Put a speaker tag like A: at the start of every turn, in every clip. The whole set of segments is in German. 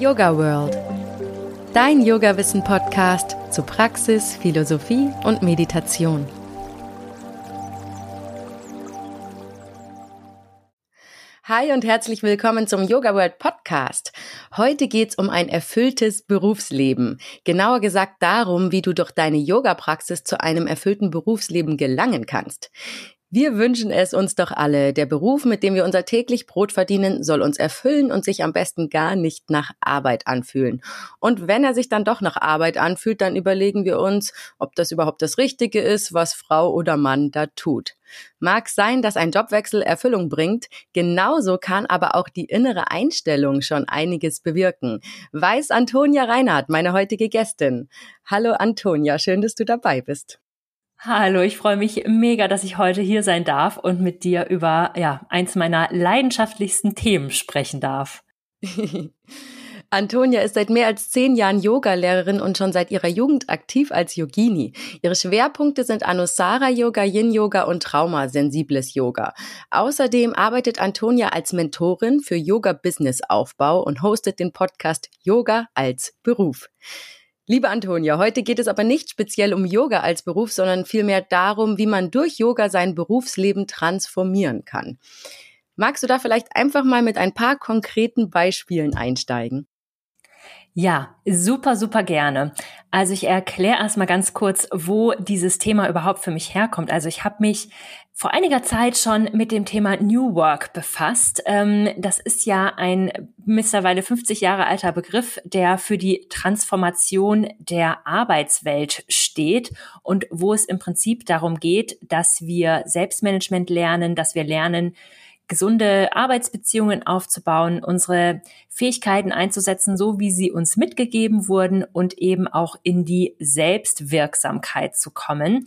A: Yoga World. Dein Yoga-Wissen-Podcast zu Praxis, Philosophie und Meditation. Hi und herzlich willkommen zum Yoga World Podcast. Heute geht's um ein erfülltes Berufsleben. Genauer gesagt darum, wie du durch deine Yoga-Praxis zu einem erfüllten Berufsleben gelangen kannst. Wir wünschen es uns doch alle. Der Beruf, mit dem wir unser täglich Brot verdienen, soll uns erfüllen und sich am besten gar nicht nach Arbeit anfühlen. Und wenn er sich dann doch nach Arbeit anfühlt, dann überlegen wir uns, ob das überhaupt das Richtige ist, was Frau oder Mann da tut. Mag sein, dass ein Jobwechsel Erfüllung bringt, genauso kann aber auch die innere Einstellung schon einiges bewirken. Weiß Antonia Reinhardt, meine heutige Gästin. Hallo Antonia, schön, dass du dabei bist.
B: Hallo, ich freue mich mega, dass ich heute hier sein darf und mit dir über ja, eins meiner leidenschaftlichsten Themen sprechen darf.
A: Antonia ist seit mehr als zehn Jahren Yogalehrerin und schon seit ihrer Jugend aktiv als Yogini. Ihre Schwerpunkte sind Anusara Yoga, Yin Yoga und Traumasensibles Yoga. Außerdem arbeitet Antonia als Mentorin für Yoga Business Aufbau und hostet den Podcast Yoga als Beruf. Liebe Antonia, heute geht es aber nicht speziell um Yoga als Beruf, sondern vielmehr darum, wie man durch Yoga sein Berufsleben transformieren kann. Magst du da vielleicht einfach mal mit ein paar konkreten Beispielen einsteigen?
B: Ja, super, super gerne. Also ich erkläre erstmal ganz kurz, wo dieses Thema überhaupt für mich herkommt. Also ich habe mich vor einiger Zeit schon mit dem Thema New Work befasst. Ähm, das ist ja ein mittlerweile 50 Jahre alter Begriff, der für die Transformation der Arbeitswelt steht und wo es im Prinzip darum geht, dass wir Selbstmanagement lernen, dass wir lernen, gesunde Arbeitsbeziehungen aufzubauen, unsere Fähigkeiten einzusetzen, so wie sie uns mitgegeben wurden und eben auch in die Selbstwirksamkeit zu kommen.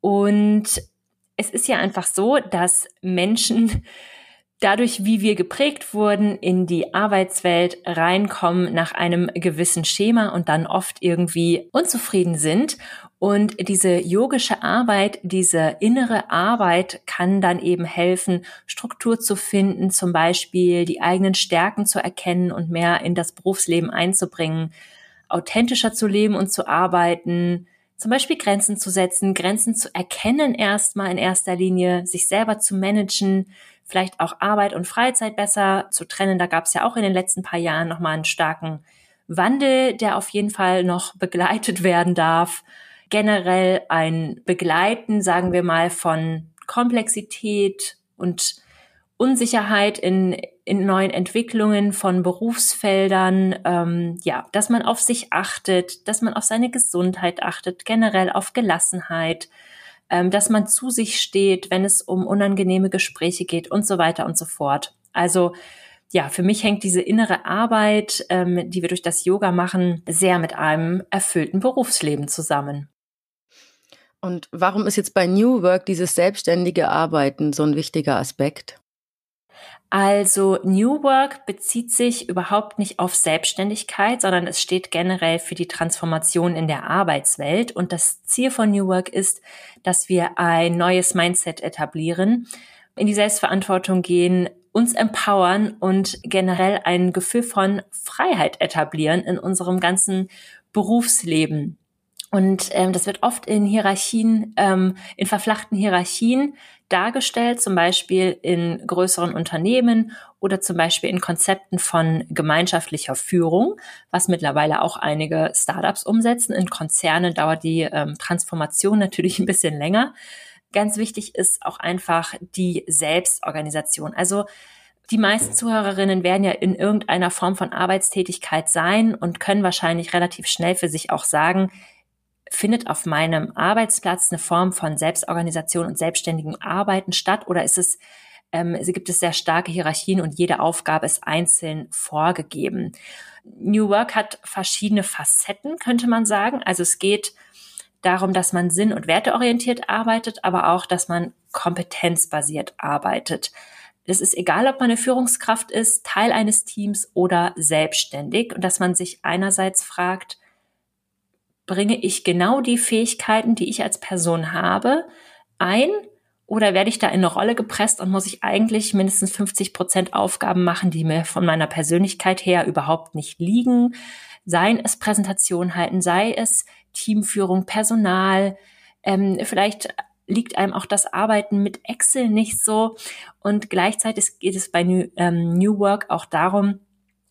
B: Und es ist ja einfach so, dass Menschen dadurch, wie wir geprägt wurden, in die Arbeitswelt reinkommen nach einem gewissen Schema und dann oft irgendwie unzufrieden sind. Und diese yogische Arbeit, diese innere Arbeit kann dann eben helfen, Struktur zu finden, zum Beispiel die eigenen Stärken zu erkennen und mehr in das Berufsleben einzubringen, authentischer zu leben und zu arbeiten, zum Beispiel Grenzen zu setzen, Grenzen zu erkennen erstmal in erster Linie, sich selber zu managen, vielleicht auch Arbeit und Freizeit besser zu trennen. Da gab es ja auch in den letzten paar Jahren nochmal einen starken Wandel, der auf jeden Fall noch begleitet werden darf. Generell ein Begleiten, sagen wir mal, von Komplexität und Unsicherheit in, in neuen Entwicklungen von Berufsfeldern, ähm, ja, dass man auf sich achtet, dass man auf seine Gesundheit achtet, generell auf Gelassenheit, ähm, dass man zu sich steht, wenn es um unangenehme Gespräche geht und so weiter und so fort. Also ja, für mich hängt diese innere Arbeit, ähm, die wir durch das Yoga machen, sehr mit einem erfüllten Berufsleben zusammen.
A: Und warum ist jetzt bei New Work dieses selbstständige Arbeiten so ein wichtiger Aspekt?
B: Also New Work bezieht sich überhaupt nicht auf Selbstständigkeit, sondern es steht generell für die Transformation in der Arbeitswelt. Und das Ziel von New Work ist, dass wir ein neues Mindset etablieren, in die Selbstverantwortung gehen, uns empowern und generell ein Gefühl von Freiheit etablieren in unserem ganzen Berufsleben. Und ähm, das wird oft in Hierarchien, ähm, in verflachten Hierarchien dargestellt, zum Beispiel in größeren Unternehmen oder zum Beispiel in Konzepten von gemeinschaftlicher Führung, was mittlerweile auch einige Startups umsetzen. In Konzernen dauert die ähm, Transformation natürlich ein bisschen länger. Ganz wichtig ist auch einfach die Selbstorganisation. Also die meisten Zuhörerinnen werden ja in irgendeiner Form von Arbeitstätigkeit sein und können wahrscheinlich relativ schnell für sich auch sagen, findet auf meinem Arbeitsplatz eine Form von Selbstorganisation und selbstständigem Arbeiten statt oder ist es ähm, gibt es sehr starke Hierarchien und jede Aufgabe ist einzeln vorgegeben. New Work hat verschiedene Facetten, könnte man sagen. Also es geht darum, dass man sinn- und werteorientiert arbeitet, aber auch, dass man kompetenzbasiert arbeitet. Es ist egal, ob man eine Führungskraft ist, Teil eines Teams oder selbstständig und dass man sich einerseits fragt, bringe ich genau die Fähigkeiten, die ich als Person habe, ein Oder werde ich da in eine Rolle gepresst und muss ich eigentlich mindestens 50 Prozent Aufgaben machen, die mir von meiner Persönlichkeit her überhaupt nicht liegen? Seien es Präsentation halten, sei es Teamführung, Personal, ähm, vielleicht liegt einem auch das Arbeiten mit Excel nicht so. Und gleichzeitig geht es bei New, ähm, New Work auch darum,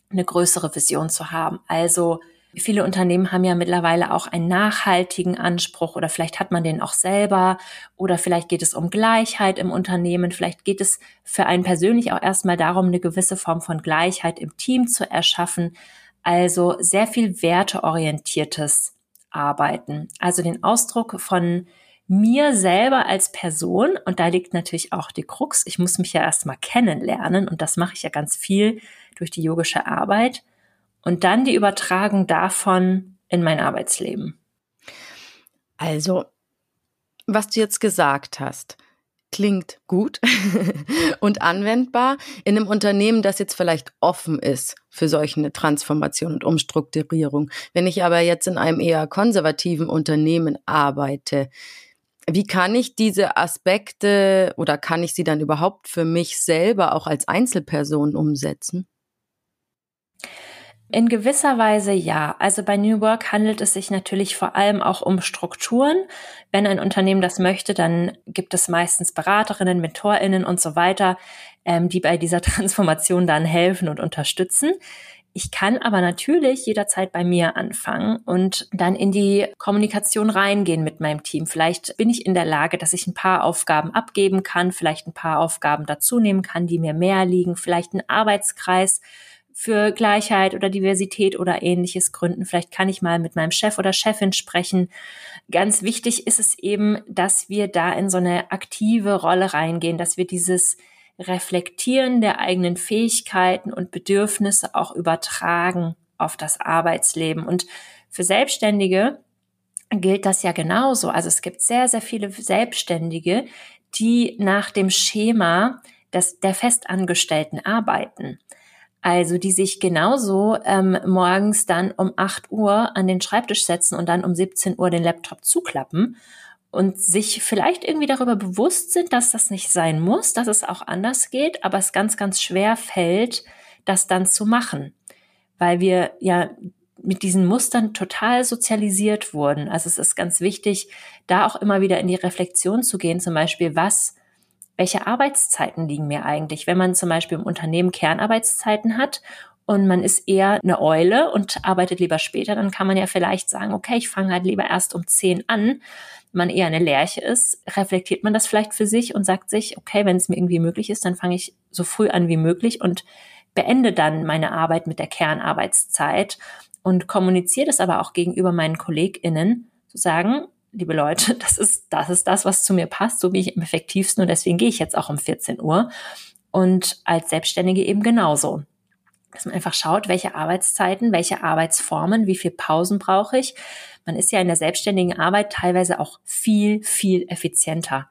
B: eine größere Vision zu haben. Also Viele Unternehmen haben ja mittlerweile auch einen nachhaltigen Anspruch oder vielleicht hat man den auch selber oder vielleicht geht es um Gleichheit im Unternehmen, vielleicht geht es für einen persönlich auch erstmal darum, eine gewisse Form von Gleichheit im Team zu erschaffen. Also sehr viel werteorientiertes Arbeiten. Also den Ausdruck von mir selber als Person, und da liegt natürlich auch die Krux, ich muss mich ja erstmal kennenlernen und das mache ich ja ganz viel durch die yogische Arbeit und dann die Übertragung davon in mein Arbeitsleben.
A: Also, was du jetzt gesagt hast, klingt gut und anwendbar in einem Unternehmen, das jetzt vielleicht offen ist für solche Transformation und Umstrukturierung. Wenn ich aber jetzt in einem eher konservativen Unternehmen arbeite, wie kann ich diese Aspekte oder kann ich sie dann überhaupt für mich selber auch als Einzelperson umsetzen?
B: In gewisser Weise ja. Also bei New Work handelt es sich natürlich vor allem auch um Strukturen. Wenn ein Unternehmen das möchte, dann gibt es meistens Beraterinnen, Mentorinnen und so weiter, ähm, die bei dieser Transformation dann helfen und unterstützen. Ich kann aber natürlich jederzeit bei mir anfangen und dann in die Kommunikation reingehen mit meinem Team. Vielleicht bin ich in der Lage, dass ich ein paar Aufgaben abgeben kann, vielleicht ein paar Aufgaben dazu nehmen kann, die mir mehr liegen, vielleicht einen Arbeitskreis für Gleichheit oder Diversität oder ähnliches gründen. Vielleicht kann ich mal mit meinem Chef oder Chefin sprechen. Ganz wichtig ist es eben, dass wir da in so eine aktive Rolle reingehen, dass wir dieses Reflektieren der eigenen Fähigkeiten und Bedürfnisse auch übertragen auf das Arbeitsleben. Und für Selbstständige gilt das ja genauso. Also es gibt sehr, sehr viele Selbstständige, die nach dem Schema des, der Festangestellten arbeiten. Also die sich genauso ähm, morgens dann um 8 Uhr an den Schreibtisch setzen und dann um 17 Uhr den Laptop zuklappen und sich vielleicht irgendwie darüber bewusst sind, dass das nicht sein muss, dass es auch anders geht, aber es ganz, ganz schwer fällt, das dann zu machen, weil wir ja mit diesen Mustern total sozialisiert wurden. Also es ist ganz wichtig, da auch immer wieder in die Reflexion zu gehen, zum Beispiel, was welche Arbeitszeiten liegen mir eigentlich? Wenn man zum Beispiel im Unternehmen Kernarbeitszeiten hat und man ist eher eine Eule und arbeitet lieber später, dann kann man ja vielleicht sagen, okay, ich fange halt lieber erst um zehn an. Wenn man eher eine Lerche ist, reflektiert man das vielleicht für sich und sagt sich, okay, wenn es mir irgendwie möglich ist, dann fange ich so früh an wie möglich und beende dann meine Arbeit mit der Kernarbeitszeit und kommuniziere das aber auch gegenüber meinen KollegInnen, zu sagen, liebe Leute, das ist, das ist das, was zu mir passt, so wie ich am effektivsten und deswegen gehe ich jetzt auch um 14 Uhr. Und als Selbstständige eben genauso. Dass man einfach schaut, welche Arbeitszeiten, welche Arbeitsformen, wie viel Pausen brauche ich. Man ist ja in der selbstständigen Arbeit teilweise auch viel, viel effizienter.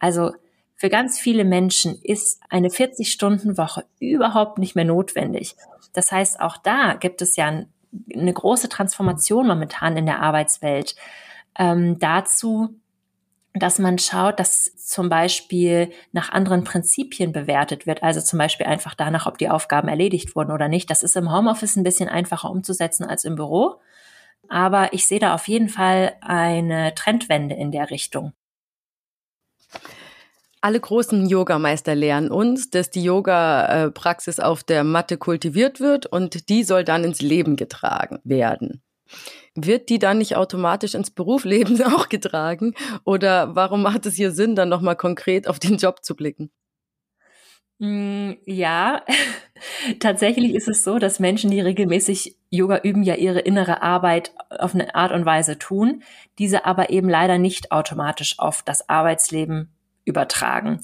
B: Also für ganz viele Menschen ist eine 40-Stunden-Woche überhaupt nicht mehr notwendig. Das heißt, auch da gibt es ja eine große Transformation momentan in der Arbeitswelt ähm, dazu, dass man schaut, dass zum Beispiel nach anderen Prinzipien bewertet wird. Also zum Beispiel einfach danach, ob die Aufgaben erledigt wurden oder nicht. Das ist im Homeoffice ein bisschen einfacher umzusetzen als im Büro. Aber ich sehe da auf jeden Fall eine Trendwende in der Richtung.
A: Alle großen Yogameister lehren uns, dass die Yoga-Praxis auf der Matte kultiviert wird und die soll dann ins Leben getragen werden. Wird die dann nicht automatisch ins Berufsleben auch getragen? Oder warum macht es hier Sinn, dann nochmal konkret auf den Job zu blicken?
B: Mm, ja, tatsächlich ist es so, dass Menschen, die regelmäßig Yoga üben, ja ihre innere Arbeit auf eine Art und Weise tun, diese aber eben leider nicht automatisch auf das Arbeitsleben übertragen.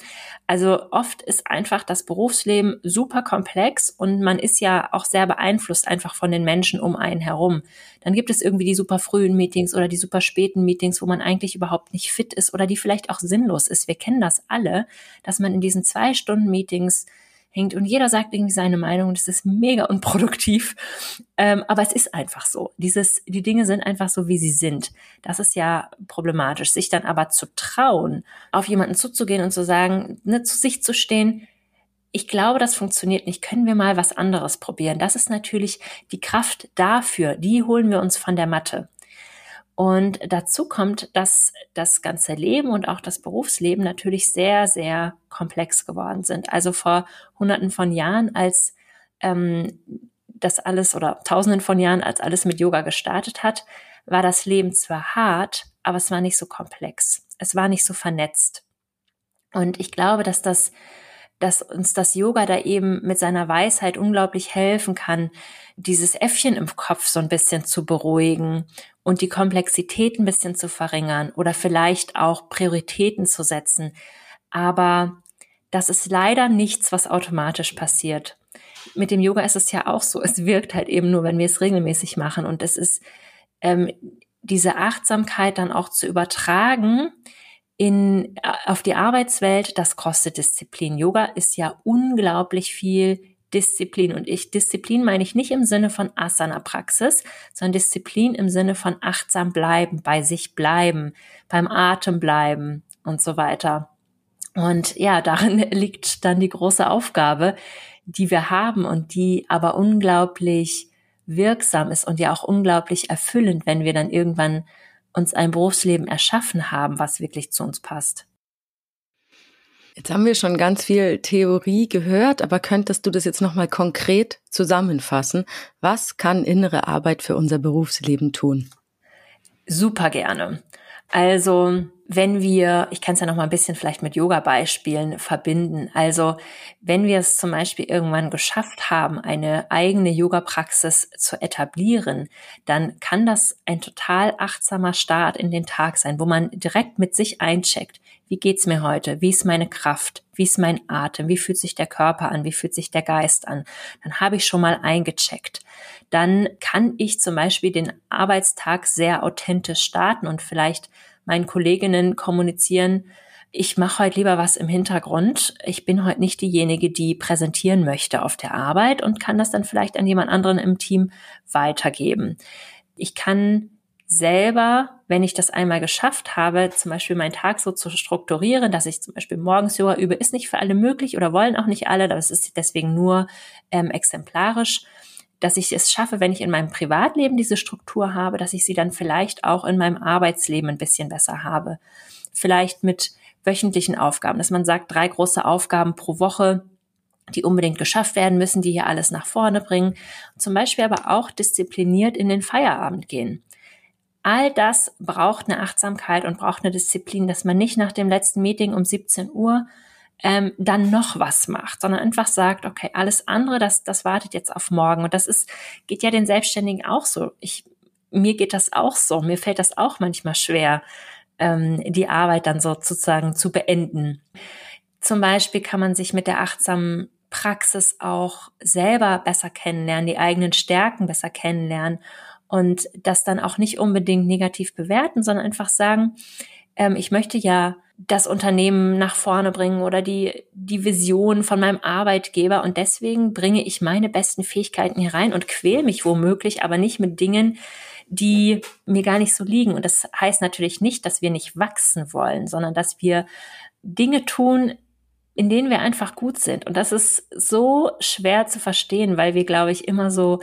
B: Also oft ist einfach das Berufsleben super komplex und man ist ja auch sehr beeinflusst einfach von den Menschen um einen herum. Dann gibt es irgendwie die super frühen Meetings oder die super späten Meetings, wo man eigentlich überhaupt nicht fit ist oder die vielleicht auch sinnlos ist. Wir kennen das alle, dass man in diesen zwei Stunden Meetings hängt und jeder sagt irgendwie seine Meinung und es ist mega unproduktiv. Ähm, aber es ist einfach so. Dieses, die Dinge sind einfach so, wie sie sind. Das ist ja problematisch. Sich dann aber zu trauen, auf jemanden zuzugehen und zu sagen, ne, zu sich zu stehen, ich glaube, das funktioniert nicht. Können wir mal was anderes probieren? Das ist natürlich die Kraft dafür. Die holen wir uns von der Matte. Und dazu kommt, dass das ganze Leben und auch das Berufsleben natürlich sehr, sehr komplex geworden sind. Also vor hunderten von Jahren, als ähm, das alles oder tausenden von Jahren, als alles mit Yoga gestartet hat, war das Leben zwar hart, aber es war nicht so komplex. Es war nicht so vernetzt. Und ich glaube, dass das dass uns das Yoga da eben mit seiner Weisheit unglaublich helfen kann, dieses Äffchen im Kopf so ein bisschen zu beruhigen und die Komplexität ein bisschen zu verringern oder vielleicht auch Prioritäten zu setzen. Aber das ist leider nichts, was automatisch passiert. Mit dem Yoga ist es ja auch so. Es wirkt halt eben nur, wenn wir es regelmäßig machen. Und es ist ähm, diese Achtsamkeit dann auch zu übertragen in, äh, auf die Arbeitswelt, das kostet Disziplin. Yoga ist ja unglaublich viel Disziplin. Und ich, Disziplin meine ich nicht im Sinne von Asana-Praxis, sondern Disziplin im Sinne von achtsam bleiben, bei sich bleiben, beim Atem bleiben und so weiter. Und ja, darin liegt dann die große Aufgabe, die wir haben und die aber unglaublich wirksam ist und ja auch unglaublich erfüllend, wenn wir dann irgendwann uns ein Berufsleben erschaffen haben, was wirklich zu uns passt.
A: Jetzt haben wir schon ganz viel Theorie gehört, aber könntest du das jetzt nochmal konkret zusammenfassen? Was kann innere Arbeit für unser Berufsleben tun?
B: Super gerne. Also wenn wir, ich kann es ja noch mal ein bisschen vielleicht mit Yoga-Beispielen verbinden. Also wenn wir es zum Beispiel irgendwann geschafft haben, eine eigene Yoga-Praxis zu etablieren, dann kann das ein total achtsamer Start in den Tag sein, wo man direkt mit sich eincheckt. Wie geht's mir heute? Wie ist meine Kraft? Wie ist mein Atem? Wie fühlt sich der Körper an? Wie fühlt sich der Geist an? Dann habe ich schon mal eingecheckt. Dann kann ich zum Beispiel den Arbeitstag sehr authentisch starten und vielleicht meinen Kolleginnen kommunizieren, ich mache heute lieber was im Hintergrund. Ich bin heute nicht diejenige, die präsentieren möchte auf der Arbeit und kann das dann vielleicht an jemand anderen im Team weitergeben. Ich kann selber, wenn ich das einmal geschafft habe, zum Beispiel meinen Tag so zu strukturieren, dass ich zum Beispiel morgens Yoga übe, ist nicht für alle möglich oder wollen auch nicht alle, das ist deswegen nur ähm, exemplarisch dass ich es schaffe, wenn ich in meinem Privatleben diese Struktur habe, dass ich sie dann vielleicht auch in meinem Arbeitsleben ein bisschen besser habe. Vielleicht mit wöchentlichen Aufgaben, dass man sagt, drei große Aufgaben pro Woche, die unbedingt geschafft werden müssen, die hier alles nach vorne bringen. Zum Beispiel aber auch diszipliniert in den Feierabend gehen. All das braucht eine Achtsamkeit und braucht eine Disziplin, dass man nicht nach dem letzten Meeting um 17 Uhr ähm, dann noch was macht, sondern einfach sagt, okay, alles andere, das, das wartet jetzt auf morgen. Und das ist, geht ja den Selbstständigen auch so. Ich, mir geht das auch so. Mir fällt das auch manchmal schwer, ähm, die Arbeit dann sozusagen zu beenden. Zum Beispiel kann man sich mit der achtsamen Praxis auch selber besser kennenlernen, die eigenen Stärken besser kennenlernen und das dann auch nicht unbedingt negativ bewerten, sondern einfach sagen, ähm, ich möchte ja das Unternehmen nach vorne bringen oder die, die Vision von meinem Arbeitgeber. Und deswegen bringe ich meine besten Fähigkeiten hier rein und quäle mich womöglich, aber nicht mit Dingen, die mir gar nicht so liegen. Und das heißt natürlich nicht, dass wir nicht wachsen wollen, sondern dass wir Dinge tun, in denen wir einfach gut sind. Und das ist so schwer zu verstehen, weil wir, glaube ich, immer so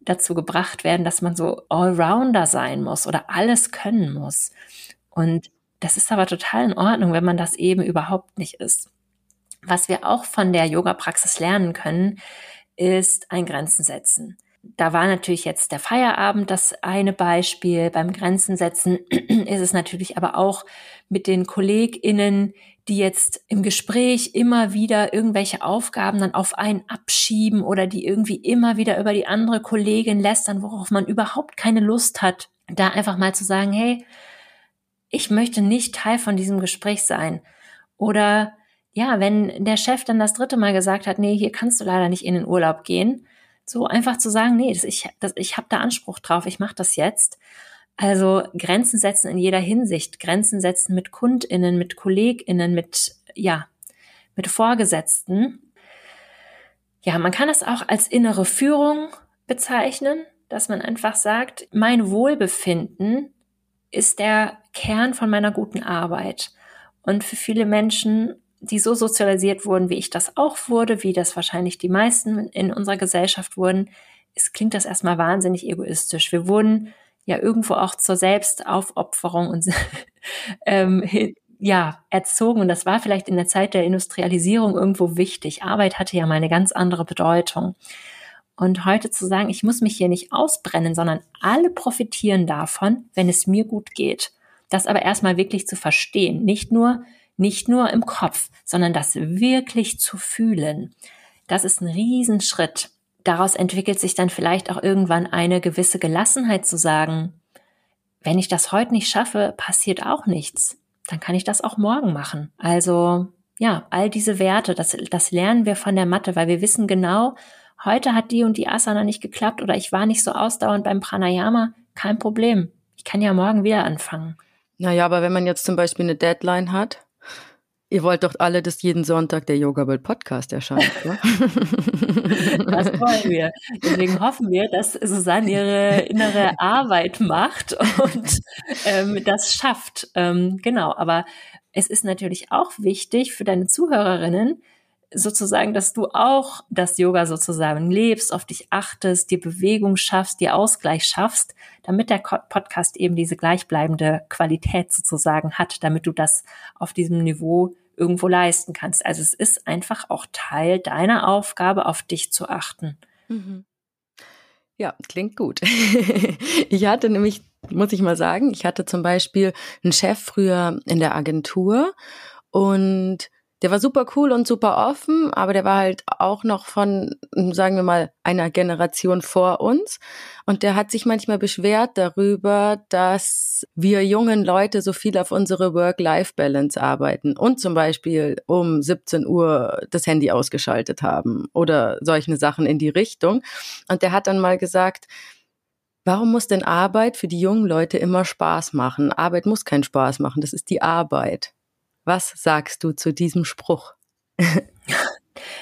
B: dazu gebracht werden, dass man so Allrounder sein muss oder alles können muss. Und das ist aber total in Ordnung, wenn man das eben überhaupt nicht ist. Was wir auch von der Yoga-Praxis lernen können, ist ein Grenzen setzen. Da war natürlich jetzt der Feierabend das eine Beispiel. Beim Grenzen setzen ist es natürlich aber auch mit den KollegInnen, die jetzt im Gespräch immer wieder irgendwelche Aufgaben dann auf einen abschieben oder die irgendwie immer wieder über die andere Kollegin lästern, worauf man überhaupt keine Lust hat. Da einfach mal zu sagen, hey, ich möchte nicht Teil von diesem Gespräch sein. Oder ja, wenn der Chef dann das dritte Mal gesagt hat, nee, hier kannst du leider nicht in den Urlaub gehen, so einfach zu sagen, nee, das, ich, das, ich habe da Anspruch drauf, ich mache das jetzt. Also Grenzen setzen in jeder Hinsicht, Grenzen setzen mit Kundinnen, mit Kolleginnen, mit ja, mit Vorgesetzten. ja, man kann es auch als innere Führung bezeichnen, dass man einfach sagt, mein Wohlbefinden ist der Kern von meiner guten Arbeit. Und für viele Menschen, die so sozialisiert wurden, wie ich das auch wurde, wie das wahrscheinlich die meisten in unserer Gesellschaft wurden, es klingt das erstmal wahnsinnig egoistisch. Wir wurden ja irgendwo auch zur Selbstaufopferung und ähm, ja, erzogen. Und das war vielleicht in der Zeit der Industrialisierung irgendwo wichtig. Arbeit hatte ja mal eine ganz andere Bedeutung. Und heute zu sagen, ich muss mich hier nicht ausbrennen, sondern alle profitieren davon, wenn es mir gut geht. Das aber erstmal wirklich zu verstehen. Nicht nur, nicht nur im Kopf, sondern das wirklich zu fühlen. Das ist ein Riesenschritt. Daraus entwickelt sich dann vielleicht auch irgendwann eine gewisse Gelassenheit zu sagen, wenn ich das heute nicht schaffe, passiert auch nichts dann kann ich das auch morgen machen. Also ja, all diese Werte, das, das lernen wir von der Mathe, weil wir wissen genau, heute hat die und die Asana nicht geklappt oder ich war nicht so ausdauernd beim Pranayama, kein Problem. Ich kann ja morgen wieder anfangen.
A: Naja, aber wenn man jetzt zum Beispiel eine Deadline hat, Ihr wollt doch alle, dass jeden Sonntag der Yoga World Podcast erscheint, oder?
B: Das wollen wir. Deswegen hoffen wir, dass Susanne ihre innere Arbeit macht und ähm, das schafft. Ähm, genau, aber es ist natürlich auch wichtig für deine Zuhörerinnen, sozusagen, dass du auch das Yoga sozusagen lebst, auf dich achtest, dir Bewegung schaffst, dir Ausgleich schaffst, damit der Podcast eben diese gleichbleibende Qualität sozusagen hat, damit du das auf diesem Niveau irgendwo leisten kannst. Also es ist einfach auch Teil deiner Aufgabe, auf dich zu achten. Mhm.
A: Ja, klingt gut. ich hatte nämlich, muss ich mal sagen, ich hatte zum Beispiel einen Chef früher in der Agentur und der war super cool und super offen, aber der war halt auch noch von, sagen wir mal, einer Generation vor uns. Und der hat sich manchmal beschwert darüber, dass wir jungen Leute so viel auf unsere Work-Life-Balance arbeiten und zum Beispiel um 17 Uhr das Handy ausgeschaltet haben oder solche Sachen in die Richtung. Und der hat dann mal gesagt, Warum muss denn Arbeit für die jungen Leute immer Spaß machen? Arbeit muss keinen Spaß machen, das ist die Arbeit. Was sagst du zu diesem Spruch?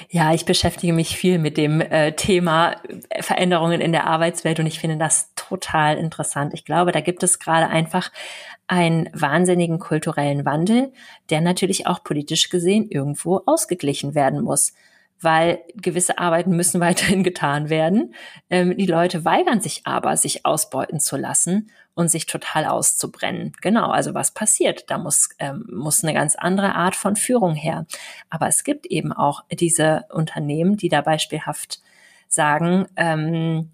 B: Ja, ich beschäftige mich viel mit dem äh, Thema äh, Veränderungen in der Arbeitswelt und ich finde das total interessant. Ich glaube, da gibt es gerade einfach einen wahnsinnigen kulturellen Wandel, der natürlich auch politisch gesehen irgendwo ausgeglichen werden muss weil gewisse Arbeiten müssen weiterhin getan werden. Ähm, die Leute weigern sich aber, sich ausbeuten zu lassen und sich total auszubrennen. Genau, also was passiert? Da muss, ähm, muss eine ganz andere Art von Führung her. Aber es gibt eben auch diese Unternehmen, die da beispielhaft sagen, ähm,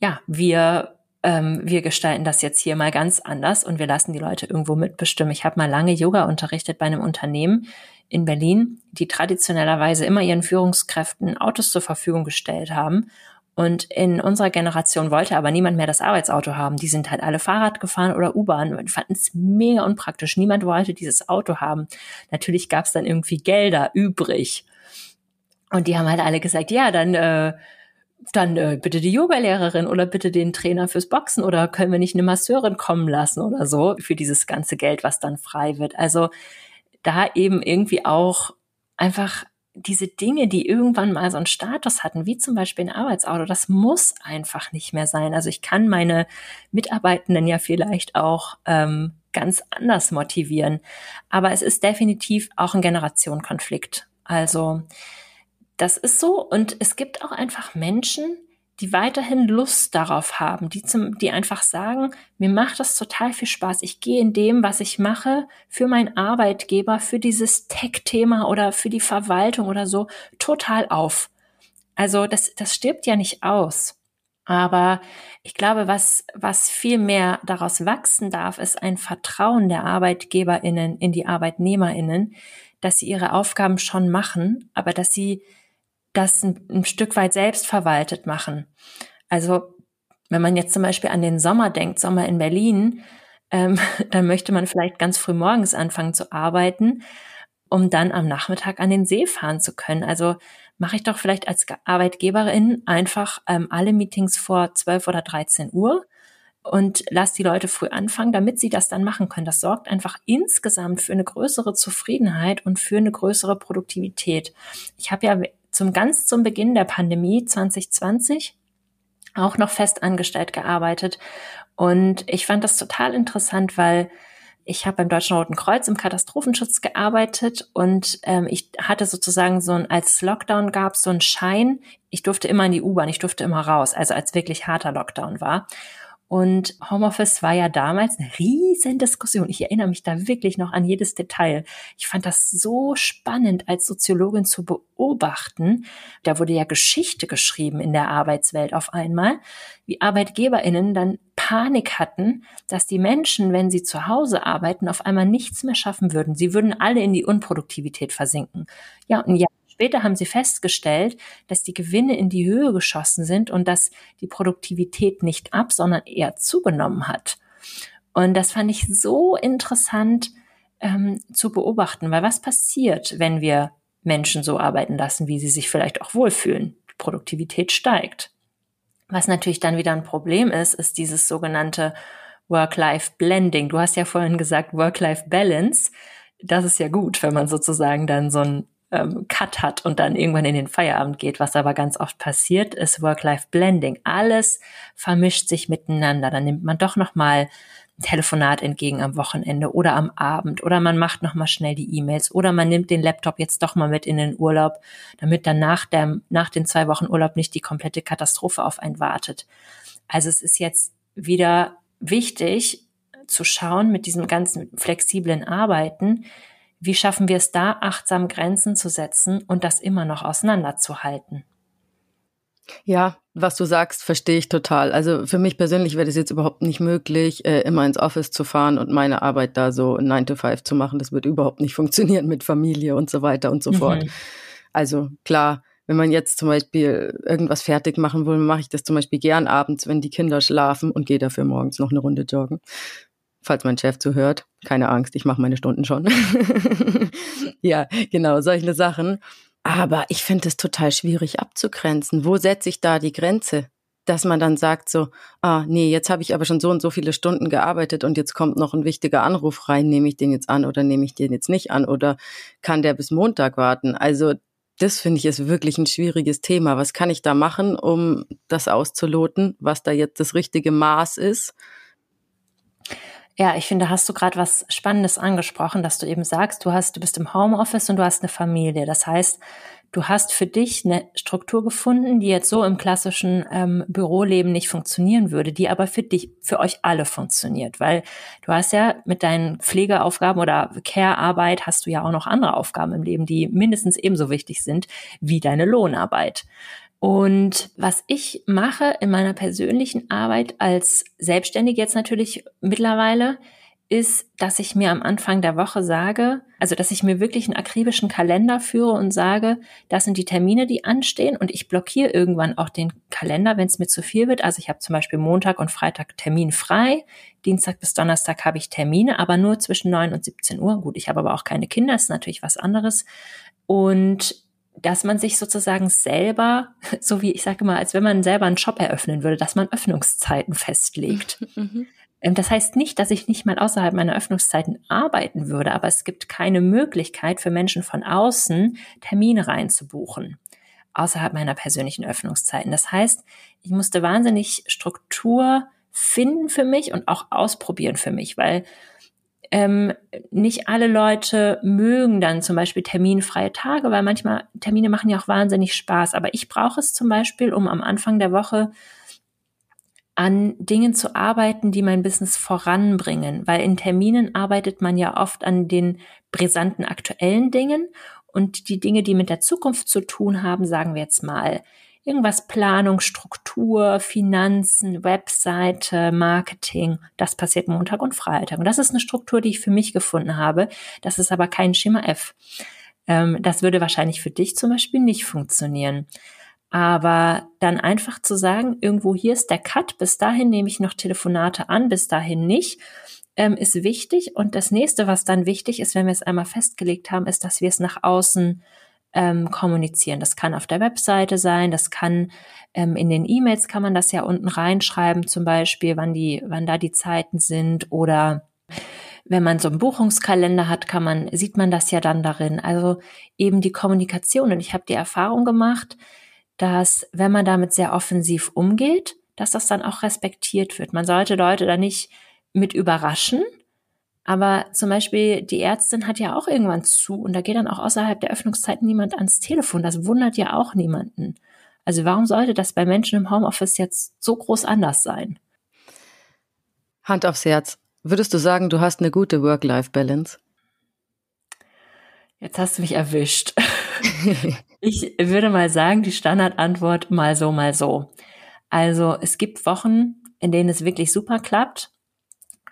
B: ja, wir ähm, wir gestalten das jetzt hier mal ganz anders und wir lassen die Leute irgendwo mitbestimmen. Ich habe mal lange Yoga unterrichtet bei einem Unternehmen, in Berlin, die traditionellerweise immer ihren Führungskräften Autos zur Verfügung gestellt haben. Und in unserer Generation wollte aber niemand mehr das Arbeitsauto haben. Die sind halt alle Fahrrad gefahren oder U-Bahn und fanden es mega unpraktisch. Niemand wollte dieses Auto haben. Natürlich gab es dann irgendwie Gelder übrig. Und die haben halt alle gesagt, ja, dann, äh, dann äh, bitte die Yogalehrerin oder bitte den Trainer fürs Boxen oder können wir nicht eine Masseurin kommen lassen oder so für dieses ganze Geld, was dann frei wird. Also da eben irgendwie auch einfach diese Dinge, die irgendwann mal so einen Status hatten, wie zum Beispiel ein Arbeitsauto, das muss einfach nicht mehr sein. Also ich kann meine Mitarbeitenden ja vielleicht auch ähm, ganz anders motivieren. Aber es ist definitiv auch ein Generationenkonflikt. Also das ist so. Und es gibt auch einfach Menschen, die weiterhin Lust darauf haben, die zum, die einfach sagen, mir macht das total viel Spaß. Ich gehe in dem, was ich mache, für meinen Arbeitgeber, für dieses Tech-Thema oder für die Verwaltung oder so, total auf. Also das, das stirbt ja nicht aus. Aber ich glaube, was, was viel mehr daraus wachsen darf, ist ein Vertrauen der ArbeitgeberInnen in die ArbeitnehmerInnen, dass sie ihre Aufgaben schon machen, aber dass sie das ein, ein Stück weit selbst verwaltet machen. Also wenn man jetzt zum Beispiel an den Sommer denkt, Sommer in Berlin, ähm, dann möchte man vielleicht ganz früh morgens anfangen zu arbeiten, um dann am Nachmittag an den See fahren zu können. Also mache ich doch vielleicht als Arbeitgeberin einfach ähm, alle Meetings vor 12 oder 13 Uhr und lass die Leute früh anfangen, damit sie das dann machen können. Das sorgt einfach insgesamt für eine größere Zufriedenheit und für eine größere Produktivität. Ich habe ja zum ganz zum Beginn der Pandemie 2020 auch noch fest angestellt gearbeitet. Und ich fand das total interessant, weil ich habe beim Deutschen Roten Kreuz im Katastrophenschutz gearbeitet und ähm, ich hatte sozusagen so ein, als Lockdown gab, so einen Schein, ich durfte immer in die U-Bahn, ich durfte immer raus, also als wirklich harter Lockdown war. Und Homeoffice war ja damals eine riesen Diskussion. Ich erinnere mich da wirklich noch an jedes Detail. Ich fand das so spannend als Soziologin zu beobachten. Da wurde ja Geschichte geschrieben in der Arbeitswelt auf einmal, wie Arbeitgeberinnen dann Panik hatten, dass die Menschen, wenn sie zu Hause arbeiten, auf einmal nichts mehr schaffen würden. Sie würden alle in die Unproduktivität versinken. Ja, und ja, Später haben sie festgestellt, dass die Gewinne in die Höhe geschossen sind und dass die Produktivität nicht ab, sondern eher zugenommen hat. Und das fand ich so interessant ähm, zu beobachten, weil was passiert, wenn wir Menschen so arbeiten lassen, wie sie sich vielleicht auch wohlfühlen? Die Produktivität steigt. Was natürlich dann wieder ein Problem ist, ist dieses sogenannte Work-Life-Blending. Du hast ja vorhin gesagt Work-Life-Balance. Das ist ja gut, wenn man sozusagen dann so ein ähm, Cut hat und dann irgendwann in den Feierabend geht. Was aber ganz oft passiert, ist Work-Life-Blending. Alles vermischt sich miteinander. Dann nimmt man doch noch mal Telefonat entgegen am Wochenende oder am Abend oder man macht noch mal schnell die E-Mails oder man nimmt den Laptop jetzt doch mal mit in den Urlaub, damit dann nach, der, nach den zwei Wochen Urlaub nicht die komplette Katastrophe auf einen wartet. Also es ist jetzt wieder wichtig zu schauen mit diesem ganzen flexiblen Arbeiten, wie schaffen wir es da, achtsam Grenzen zu setzen und das immer noch auseinanderzuhalten?
A: Ja, was du sagst, verstehe ich total. Also für mich persönlich wäre das jetzt überhaupt nicht möglich, äh, immer ins Office zu fahren und meine Arbeit da so 9 to 5 zu machen. Das wird überhaupt nicht funktionieren mit Familie und so weiter und so mhm. fort. Also klar, wenn man jetzt zum Beispiel irgendwas fertig machen will, mache ich das zum Beispiel gern abends, wenn die Kinder schlafen und gehe dafür morgens noch eine Runde joggen falls mein Chef zuhört. Keine Angst, ich mache meine Stunden schon. ja, genau, solche Sachen. Aber ich finde es total schwierig abzugrenzen. Wo setze ich da die Grenze? Dass man dann sagt so, ah, nee, jetzt habe ich aber schon so und so viele Stunden gearbeitet und jetzt kommt noch ein wichtiger Anruf rein, nehme ich den jetzt an oder nehme ich den jetzt nicht an oder kann der bis Montag warten? Also das finde ich ist wirklich ein schwieriges Thema. Was kann ich da machen, um das auszuloten, was da jetzt das richtige Maß ist?
B: Ja, ich finde, hast du gerade was Spannendes angesprochen, dass du eben sagst, du hast, du bist im Homeoffice und du hast eine Familie. Das heißt, du hast für dich eine Struktur gefunden, die jetzt so im klassischen ähm, Büroleben nicht funktionieren würde, die aber für dich, für euch alle funktioniert, weil du hast ja mit deinen Pflegeaufgaben oder Care-Arbeit hast du ja auch noch andere Aufgaben im Leben, die mindestens ebenso wichtig sind wie deine Lohnarbeit. Und was ich mache in meiner persönlichen Arbeit als Selbstständige jetzt natürlich mittlerweile, ist, dass ich mir am Anfang der Woche sage, also dass ich mir wirklich einen akribischen Kalender führe und sage, das sind die Termine, die anstehen und ich blockiere irgendwann auch den Kalender, wenn es mir zu viel wird. Also ich habe zum Beispiel Montag und Freitag Termin frei, Dienstag bis Donnerstag habe ich Termine, aber nur zwischen 9 und 17 Uhr. Gut, ich habe aber auch keine Kinder, ist natürlich was anderes. Und dass man sich sozusagen selber, so wie ich sage mal, als wenn man selber einen Shop eröffnen würde, dass man Öffnungszeiten festlegt. Mhm. Ähm, das heißt nicht, dass ich nicht mal außerhalb meiner Öffnungszeiten arbeiten würde, aber es gibt keine Möglichkeit für Menschen von außen, Termine reinzubuchen, außerhalb meiner persönlichen Öffnungszeiten. Das heißt, ich musste wahnsinnig Struktur finden für mich und auch ausprobieren für mich, weil ähm, nicht alle Leute mögen dann zum Beispiel terminfreie Tage, weil manchmal Termine machen ja auch wahnsinnig Spaß. Aber ich brauche es zum Beispiel, um am Anfang der Woche an Dingen zu arbeiten, die mein Business voranbringen, weil in Terminen arbeitet man ja oft an den brisanten aktuellen Dingen und die Dinge, die mit der Zukunft zu tun haben, sagen wir jetzt mal, irgendwas Planung, Struktur, Finanzen, Webseite, Marketing, das passiert Montag und Freitag. Und das ist eine Struktur, die ich für mich gefunden habe. Das ist aber kein Schema F. Ähm, das würde wahrscheinlich für dich zum Beispiel nicht funktionieren. Aber dann einfach zu sagen, irgendwo hier ist der Cut, bis dahin nehme ich noch Telefonate an, bis dahin nicht, ähm, ist wichtig. Und das nächste, was dann wichtig ist, wenn wir es einmal festgelegt haben, ist, dass wir es nach außen ähm, kommunizieren. Das kann auf der Webseite sein, das kann ähm, in den E-Mails kann man das ja unten reinschreiben, zum Beispiel, wann die, wann da die Zeiten sind oder Wenn man so einen Buchungskalender hat, kann man, sieht man das ja dann darin. Also eben die Kommunikation. Und ich habe die Erfahrung gemacht, dass wenn man damit sehr offensiv umgeht, dass das dann auch respektiert wird. Man sollte Leute da nicht mit überraschen. Aber zum Beispiel die Ärztin hat ja auch irgendwann zu und da geht dann auch außerhalb der Öffnungszeit niemand ans Telefon. Das wundert ja auch niemanden. Also warum sollte das bei Menschen im Homeoffice jetzt so groß anders sein?
A: Hand aufs Herz. Würdest du sagen, du hast eine gute Work-Life-Balance?
B: Jetzt hast du mich erwischt. ich würde mal sagen, die Standardantwort mal so, mal so. Also es gibt Wochen, in denen es wirklich super klappt.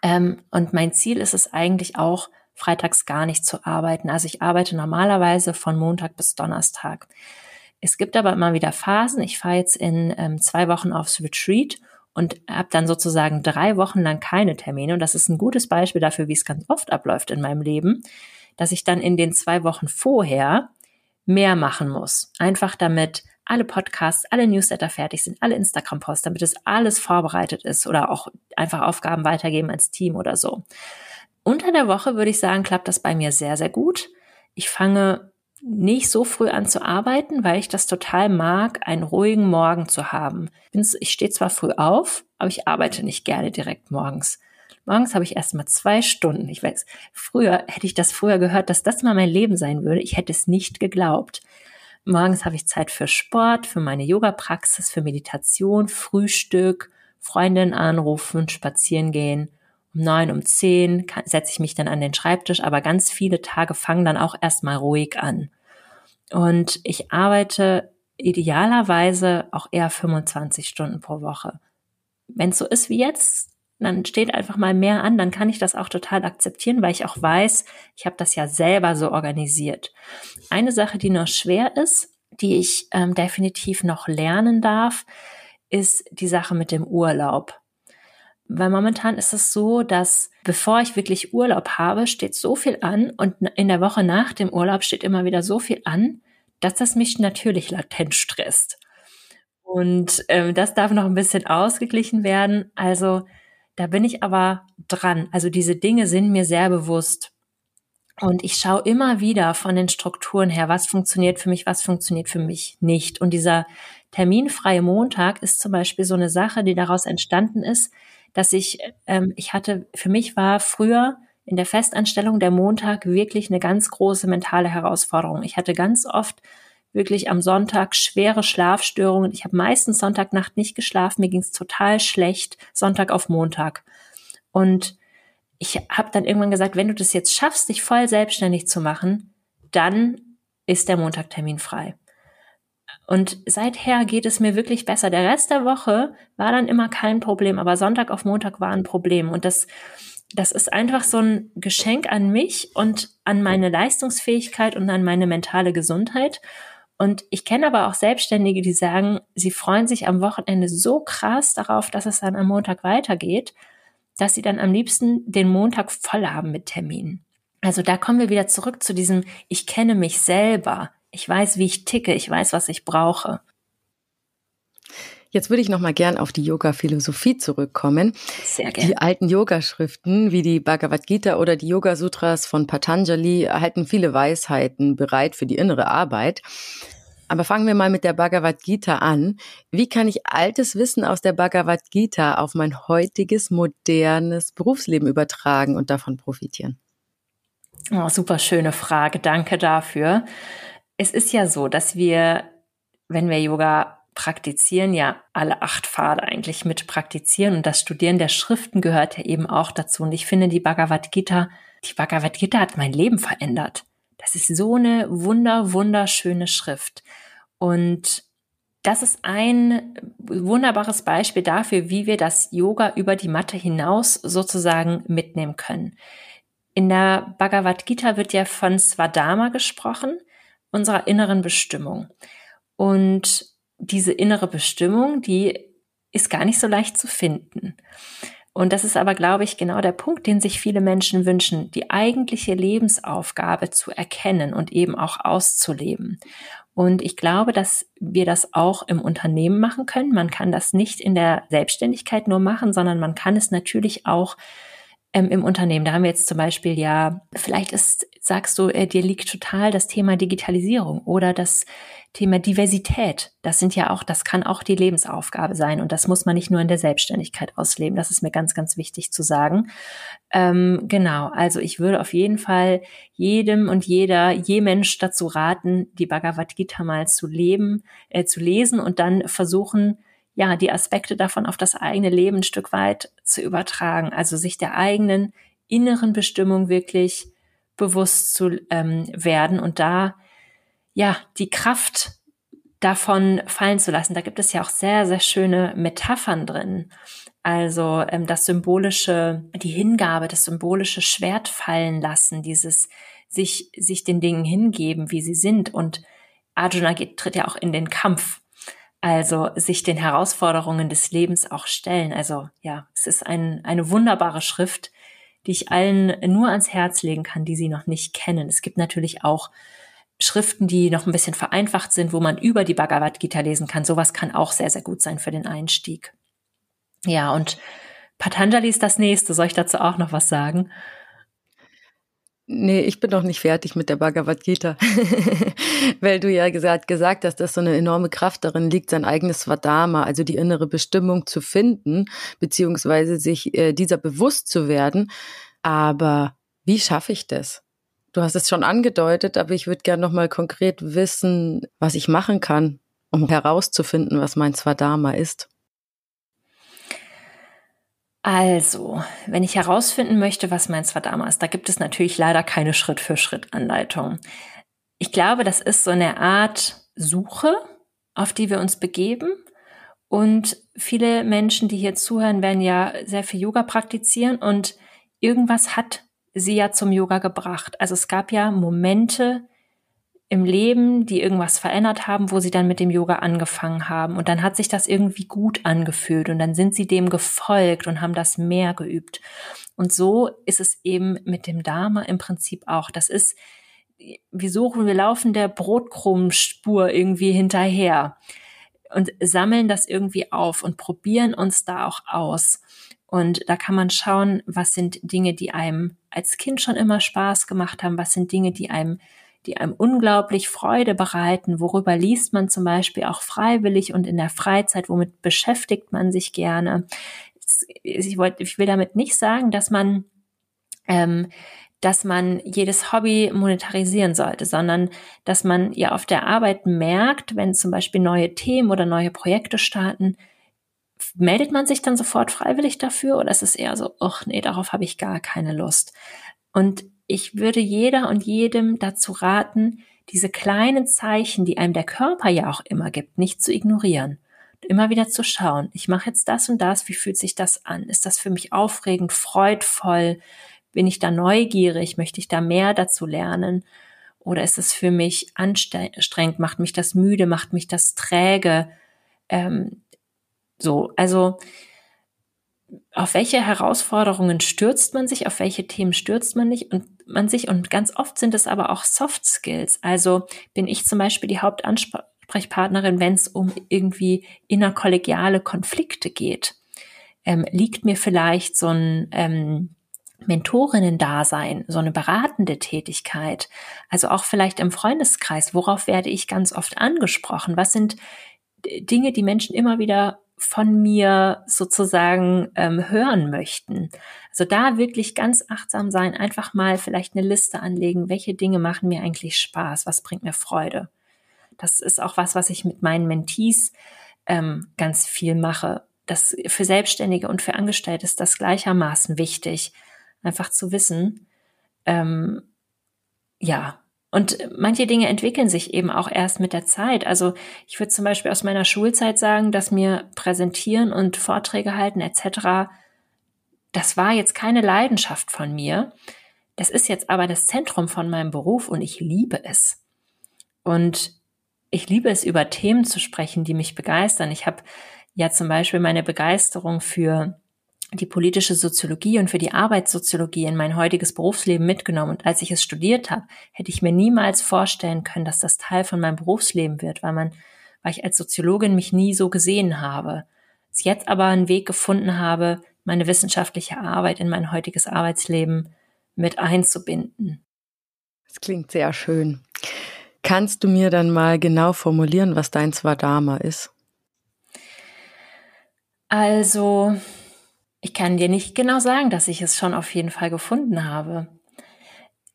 B: Ähm, und mein Ziel ist es eigentlich auch, freitags gar nicht zu arbeiten. Also ich arbeite normalerweise von Montag bis Donnerstag. Es gibt aber immer wieder Phasen. Ich fahre jetzt in ähm, zwei Wochen aufs Retreat und habe dann sozusagen drei Wochen lang keine Termine. Und das ist ein gutes Beispiel dafür, wie es ganz oft abläuft in meinem Leben, dass ich dann in den zwei Wochen vorher mehr machen muss. Einfach damit alle Podcasts, alle Newsletter fertig sind, alle Instagram-Posts, damit es alles vorbereitet ist oder auch einfach Aufgaben weitergeben als Team oder so. Unter der Woche würde ich sagen, klappt das bei mir sehr, sehr gut. Ich fange nicht so früh an zu arbeiten, weil ich das total mag, einen ruhigen Morgen zu haben. Ich stehe zwar früh auf, aber ich arbeite nicht gerne direkt morgens. Morgens habe ich erst mal zwei Stunden. Ich weiß, früher hätte ich das früher gehört, dass das mal mein Leben sein würde. Ich hätte es nicht geglaubt. Morgens habe ich Zeit für Sport, für meine Yoga-Praxis, für Meditation, Frühstück, Freundinnen anrufen, spazieren gehen um neun, um zehn setze ich mich dann an den Schreibtisch, aber ganz viele Tage fangen dann auch erstmal ruhig an. Und ich arbeite idealerweise auch eher 25 Stunden pro Woche. Wenn es so ist wie jetzt, dann steht einfach mal mehr an, dann kann ich das auch total akzeptieren, weil ich auch weiß, ich habe das ja selber so organisiert. Eine Sache, die noch schwer ist, die ich ähm, definitiv noch lernen darf, ist die Sache mit dem Urlaub. Weil momentan ist es so, dass bevor ich wirklich Urlaub habe, steht so viel an und in der Woche nach dem Urlaub steht immer wieder so viel an, dass das mich natürlich latent stresst. Und äh, das darf noch ein bisschen ausgeglichen werden. Also da bin ich aber dran. Also diese Dinge sind mir sehr bewusst. Und ich schaue immer wieder von den Strukturen her, was funktioniert für mich, was funktioniert für mich nicht. Und dieser terminfreie Montag ist zum Beispiel so eine Sache, die daraus entstanden ist, dass ich, ähm, ich hatte, für mich war früher in der Festanstellung der Montag wirklich eine ganz große mentale Herausforderung. Ich hatte ganz oft wirklich am Sonntag schwere Schlafstörungen. Ich habe meistens Sonntagnacht nicht geschlafen, mir ging es total schlecht, Sonntag auf Montag. Und ich habe dann irgendwann gesagt, wenn du das jetzt schaffst, dich voll selbstständig zu machen, dann ist der Montagtermin frei. Und seither geht es mir wirklich besser. Der Rest der Woche war dann immer kein Problem, aber Sonntag auf Montag war ein Problem. Und das, das ist einfach so ein Geschenk an mich und an meine Leistungsfähigkeit und an meine mentale Gesundheit. Und ich kenne aber auch Selbstständige, die sagen, sie freuen sich am Wochenende so krass darauf, dass es dann am Montag weitergeht, dass sie dann am liebsten den Montag voll haben mit Terminen. Also da kommen wir wieder zurück zu diesem, ich kenne mich selber. Ich weiß, wie ich ticke, ich weiß, was ich brauche.
A: Jetzt würde ich noch mal gern auf die Yoga-Philosophie zurückkommen.
B: Sehr gerne.
A: Die alten Yogaschriften wie die Bhagavad Gita oder die Yoga Sutras von Patanjali halten viele Weisheiten bereit für die innere Arbeit. Aber fangen wir mal mit der Bhagavad Gita an. Wie kann ich altes Wissen aus der Bhagavad Gita auf mein heutiges modernes Berufsleben übertragen und davon profitieren?
B: Oh, super schöne Frage. Danke dafür es ist ja so, dass wir, wenn wir Yoga praktizieren, ja alle acht Pfade eigentlich mit praktizieren und das Studieren der Schriften gehört ja eben auch dazu. Und ich finde, die Bhagavad Gita, die Bhagavad Gita hat mein Leben verändert. Das ist so eine wunder, wunderschöne Schrift. Und das ist ein wunderbares Beispiel dafür, wie wir das Yoga über die Matte hinaus sozusagen mitnehmen können. In der Bhagavad Gita wird ja von Swadharma gesprochen unserer inneren Bestimmung. Und diese innere Bestimmung, die ist gar nicht so leicht zu finden. Und das ist aber, glaube ich, genau der Punkt, den sich viele Menschen wünschen, die eigentliche Lebensaufgabe zu erkennen und eben auch auszuleben. Und ich glaube, dass wir das auch im Unternehmen machen können. Man kann das nicht in der Selbstständigkeit nur machen, sondern man kann es natürlich auch ähm, im Unternehmen. Da haben wir jetzt zum Beispiel ja, vielleicht ist, sagst du, äh, dir liegt total das Thema Digitalisierung oder das Thema Diversität. Das sind ja auch, das kann auch die Lebensaufgabe sein und das muss man nicht nur in der Selbstständigkeit ausleben. Das ist mir ganz, ganz wichtig zu sagen. Ähm, genau, also ich würde auf jeden Fall jedem und jeder, je Mensch dazu raten, die Bhagavad Gita mal zu leben, äh, zu lesen und dann versuchen, ja, die Aspekte davon auf das eigene Leben ein Stück weit zu übertragen. Also sich der eigenen inneren Bestimmung wirklich bewusst zu ähm, werden und da ja die Kraft davon fallen zu lassen. Da gibt es ja auch sehr, sehr schöne Metaphern drin. Also ähm, das symbolische, die Hingabe, das symbolische Schwert fallen lassen, dieses sich, sich den Dingen hingeben, wie sie sind. Und Arjuna geht, tritt ja auch in den Kampf also sich den Herausforderungen des Lebens auch stellen. Also ja, es ist ein, eine wunderbare Schrift, die ich allen nur ans Herz legen kann, die sie noch nicht kennen. Es gibt natürlich auch Schriften, die noch ein bisschen vereinfacht sind, wo man über die Bhagavad Gita lesen kann. Sowas kann auch sehr, sehr gut sein für den Einstieg. Ja, und Patanjali ist das nächste. Soll ich dazu auch noch was sagen?
A: Nee, ich bin noch nicht fertig mit der Bhagavad Gita, weil du ja gesagt, gesagt hast, dass so eine enorme Kraft darin liegt, sein eigenes Svadharma, also die innere Bestimmung zu finden, beziehungsweise sich äh, dieser bewusst zu werden. Aber wie schaffe ich das? Du hast es schon angedeutet, aber ich würde gerne noch mal konkret wissen, was ich machen kann, um herauszufinden, was mein Svadharma ist.
B: Also, wenn ich herausfinden möchte, was mein Svadharma ist, da gibt es natürlich leider keine Schritt-für-Schritt-Anleitung. Ich glaube, das ist so eine Art Suche, auf die wir uns begeben. Und viele Menschen, die hier zuhören, werden ja sehr viel Yoga praktizieren und irgendwas hat sie ja zum Yoga gebracht. Also es gab ja Momente im Leben, die irgendwas verändert haben, wo sie dann mit dem Yoga angefangen haben. Und dann hat sich das irgendwie gut angefühlt und dann sind sie dem gefolgt und haben das mehr geübt. Und so ist es eben mit dem Dharma im Prinzip auch. Das ist, wir suchen, wir laufen der Brotkrummspur irgendwie hinterher und sammeln das irgendwie auf und probieren uns da auch aus. Und da kann man schauen, was sind Dinge, die einem als Kind schon immer Spaß gemacht haben, was sind Dinge, die einem die einem unglaublich Freude bereiten. Worüber liest man zum Beispiel auch freiwillig und in der Freizeit? Womit beschäftigt man sich gerne? Ich, wollte, ich will damit nicht sagen, dass man ähm, dass man jedes Hobby monetarisieren sollte, sondern dass man ja auf der Arbeit merkt, wenn zum Beispiel neue Themen oder neue Projekte starten, meldet man sich dann sofort freiwillig dafür oder ist es eher so, ach nee, darauf habe ich gar keine Lust. Und ich würde jeder und jedem dazu raten, diese kleinen Zeichen, die einem der Körper ja auch immer gibt, nicht zu ignorieren. Immer wieder zu schauen, ich mache jetzt das und das, wie fühlt sich das an? Ist das für mich aufregend, freudvoll? Bin ich da neugierig? Möchte ich da mehr dazu lernen? Oder ist es für mich anstrengend? Macht mich das müde? Macht mich das träge? Ähm, so, also auf welche Herausforderungen stürzt man sich, auf welche Themen stürzt man nicht und man sich und ganz oft sind es aber auch Soft Skills. Also bin ich zum Beispiel die Hauptansprechpartnerin, wenn es um irgendwie innerkollegiale Konflikte geht. Ähm, liegt mir vielleicht so ein ähm, Mentorinnen-Dasein, so eine beratende Tätigkeit, also auch vielleicht im Freundeskreis, worauf werde ich ganz oft angesprochen? Was sind Dinge, die Menschen immer wieder von mir sozusagen ähm, hören möchten. Also da wirklich ganz achtsam sein, einfach mal vielleicht eine Liste anlegen, welche Dinge machen mir eigentlich Spaß, was bringt mir Freude. Das ist auch was, was ich mit meinen Mentees ähm, ganz viel mache. Das für Selbstständige und für Angestellte ist das gleichermaßen wichtig, einfach zu wissen, ähm, ja, und manche Dinge entwickeln sich eben auch erst mit der Zeit. Also ich würde zum Beispiel aus meiner Schulzeit sagen, dass mir Präsentieren und Vorträge halten etc., das war jetzt keine Leidenschaft von mir. Das ist jetzt aber das Zentrum von meinem Beruf und ich liebe es. Und ich liebe es, über Themen zu sprechen, die mich begeistern. Ich habe ja zum Beispiel meine Begeisterung für die politische Soziologie und für die Arbeitssoziologie in mein heutiges Berufsleben mitgenommen. Und als ich es studiert habe, hätte ich mir niemals vorstellen können, dass das Teil von meinem Berufsleben wird, weil man, weil ich als Soziologin mich nie so gesehen habe. Jetzt aber einen Weg gefunden habe, meine wissenschaftliche Arbeit in mein heutiges Arbeitsleben mit einzubinden.
A: Das klingt sehr schön. Kannst du mir dann mal genau formulieren, was dein Swadharma ist?
B: Also, ich kann dir nicht genau sagen, dass ich es schon auf jeden Fall gefunden habe.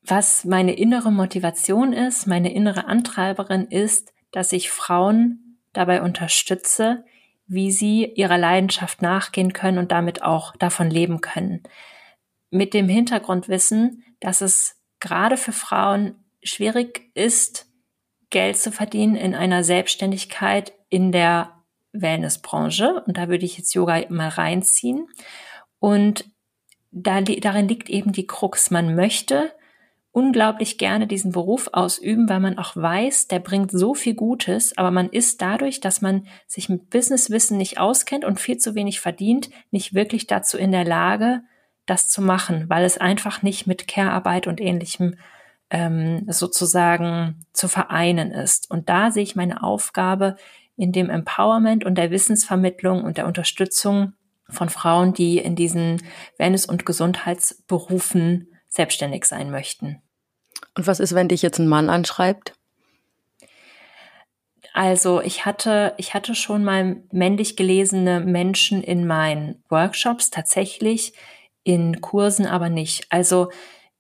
B: Was meine innere Motivation ist, meine innere Antreiberin ist, dass ich Frauen dabei unterstütze, wie sie ihrer Leidenschaft nachgehen können und damit auch davon leben können. Mit dem Hintergrundwissen, dass es gerade für Frauen schwierig ist, Geld zu verdienen in einer Selbstständigkeit in der Wellnessbranche. Und da würde ich jetzt Yoga mal reinziehen. Und da, darin liegt eben die Krux. Man möchte unglaublich gerne diesen Beruf ausüben, weil man auch weiß, der bringt so viel Gutes, aber man ist dadurch, dass man sich mit Businesswissen nicht auskennt und viel zu wenig verdient, nicht wirklich dazu in der Lage, das zu machen, weil es einfach nicht mit Care-Arbeit und ähnlichem ähm, sozusagen zu vereinen ist. Und da sehe ich meine Aufgabe in dem Empowerment und der Wissensvermittlung und der Unterstützung von Frauen, die in diesen Wellness- und Gesundheitsberufen selbstständig sein möchten.
A: Und was ist, wenn dich jetzt ein Mann anschreibt?
B: Also ich hatte, ich hatte schon mal männlich gelesene Menschen in meinen Workshops tatsächlich, in Kursen aber nicht. Also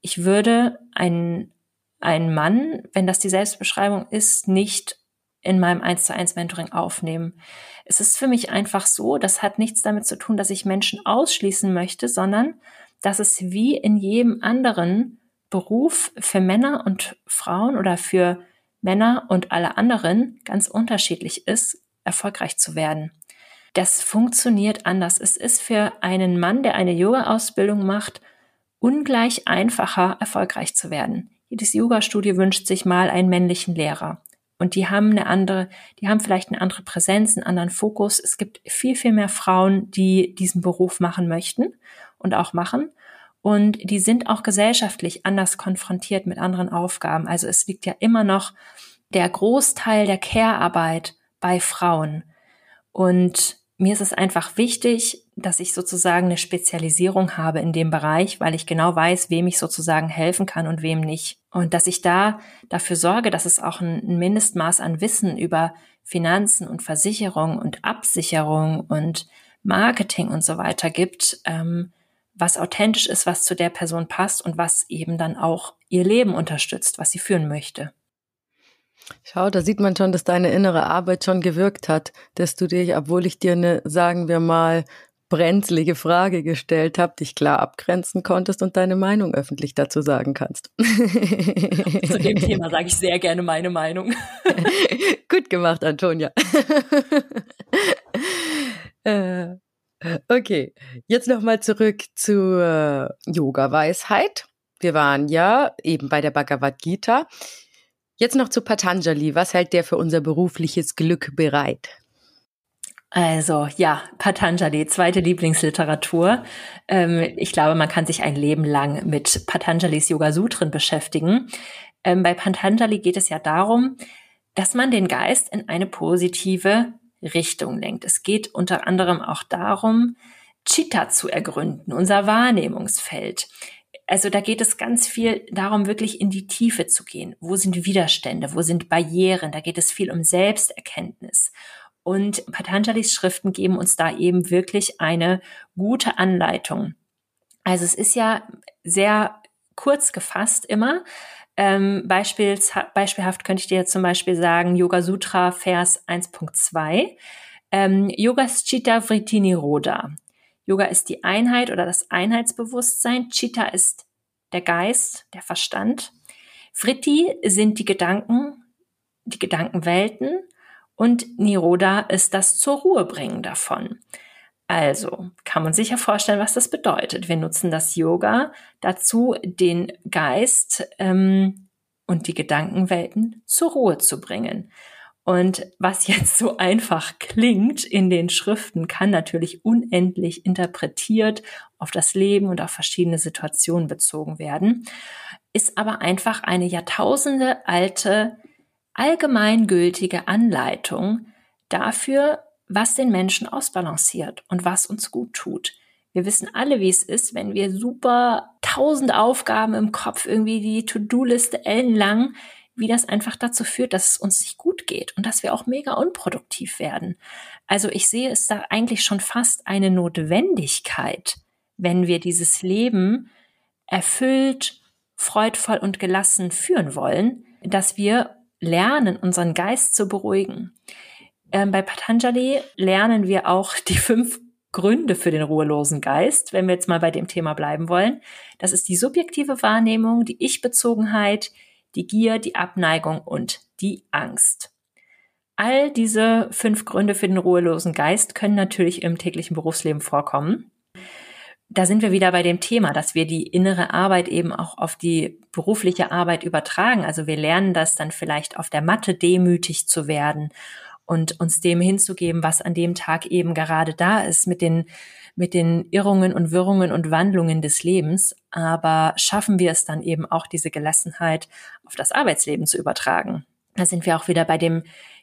B: ich würde einen, einen Mann, wenn das die Selbstbeschreibung ist, nicht in meinem 1 zu 1 Mentoring aufnehmen. Es ist für mich einfach so, das hat nichts damit zu tun, dass ich Menschen ausschließen möchte, sondern dass es wie in jedem anderen Beruf für Männer und Frauen oder für Männer und alle anderen ganz unterschiedlich ist, erfolgreich zu werden. Das funktioniert anders. Es ist für einen Mann, der eine Yoga-Ausbildung macht, ungleich einfacher, erfolgreich zu werden. Jedes Yoga-Studio wünscht sich mal einen männlichen Lehrer. Und die haben eine andere, die haben vielleicht eine andere Präsenz, einen anderen Fokus. Es gibt viel, viel mehr Frauen, die diesen Beruf machen möchten und auch machen. Und die sind auch gesellschaftlich anders konfrontiert mit anderen Aufgaben. Also es liegt ja immer noch der Großteil der Care-Arbeit bei Frauen. Und mir ist es einfach wichtig, dass ich sozusagen eine Spezialisierung habe in dem Bereich, weil ich genau weiß, wem ich sozusagen helfen kann und wem nicht. Und dass ich da dafür sorge, dass es auch ein Mindestmaß an Wissen über Finanzen und Versicherung und Absicherung und Marketing und so weiter gibt, ähm, was authentisch ist, was zu der Person passt und was eben dann auch ihr Leben unterstützt, was sie führen möchte.
A: Schau, da sieht man schon, dass deine innere Arbeit schon gewirkt hat, dass du dich, obwohl ich dir eine, sagen wir mal, brenzlige Frage gestellt habe, dich klar abgrenzen konntest und deine Meinung öffentlich dazu sagen kannst.
B: Zu dem Thema sage ich sehr gerne meine Meinung.
A: Gut gemacht, Antonia. Äh, Okay, jetzt nochmal zurück zur Yoga-Weisheit. Wir waren ja eben bei der Bhagavad Gita. Jetzt noch zu Patanjali. Was hält der für unser berufliches Glück bereit?
B: Also ja, Patanjali, zweite Lieblingsliteratur. Ähm, ich glaube, man kann sich ein Leben lang mit Patanjalis Yoga Sutren beschäftigen. Ähm, bei Patanjali geht es ja darum, dass man den Geist in eine positive Richtung lenkt. Es geht unter anderem auch darum, Chitta zu ergründen, unser Wahrnehmungsfeld. Also da geht es ganz viel darum, wirklich in die Tiefe zu gehen. Wo sind Widerstände? Wo sind Barrieren? Da geht es viel um Selbsterkenntnis. Und Patanjalis Schriften geben uns da eben wirklich eine gute Anleitung. Also es ist ja sehr kurz gefasst immer, ähm, beispiels, beispielhaft könnte ich dir zum Beispiel sagen, Yoga Sutra Vers 1.2. Ähm, Yogas Chitta Vritti Niroda. Yoga ist die Einheit oder das Einheitsbewusstsein. Chitta ist der Geist, der Verstand. Vritti sind die Gedanken, die Gedankenwelten. Und Niroda ist das zur Ruhe bringen davon. Also kann man sich ja vorstellen, was das bedeutet. Wir nutzen das Yoga dazu, den Geist ähm, und die Gedankenwelten zur Ruhe zu bringen. Und was jetzt so einfach klingt in den Schriften, kann natürlich unendlich interpretiert auf das Leben und auf verschiedene Situationen bezogen werden, ist aber einfach eine Jahrtausende alte, allgemeingültige Anleitung dafür, was den Menschen ausbalanciert und was uns gut tut. Wir wissen alle, wie es ist, wenn wir super tausend Aufgaben im Kopf, irgendwie die To-Do-Liste ellenlang, wie das einfach dazu führt, dass es uns nicht gut geht und dass wir auch mega unproduktiv werden. Also ich sehe es da eigentlich schon fast eine Notwendigkeit, wenn wir dieses Leben erfüllt, freudvoll und gelassen führen wollen, dass wir lernen, unseren Geist zu beruhigen. Ähm, bei Patanjali lernen wir auch die fünf Gründe für den ruhelosen Geist, wenn wir jetzt mal bei dem Thema bleiben wollen. Das ist die subjektive Wahrnehmung, die Ich-Bezogenheit, die Gier, die Abneigung und die Angst. All diese fünf Gründe für den ruhelosen Geist können natürlich im täglichen Berufsleben vorkommen. Da sind wir wieder bei dem Thema, dass wir die innere Arbeit eben auch auf die berufliche Arbeit übertragen. Also wir lernen das dann vielleicht auf der Matte demütig zu werden und uns dem hinzugeben, was an dem Tag eben gerade da ist mit den mit den Irrungen und Wirrungen und Wandlungen des Lebens, aber schaffen wir es dann eben auch, diese Gelassenheit auf das Arbeitsleben zu übertragen. Da sind wir auch wieder bei dem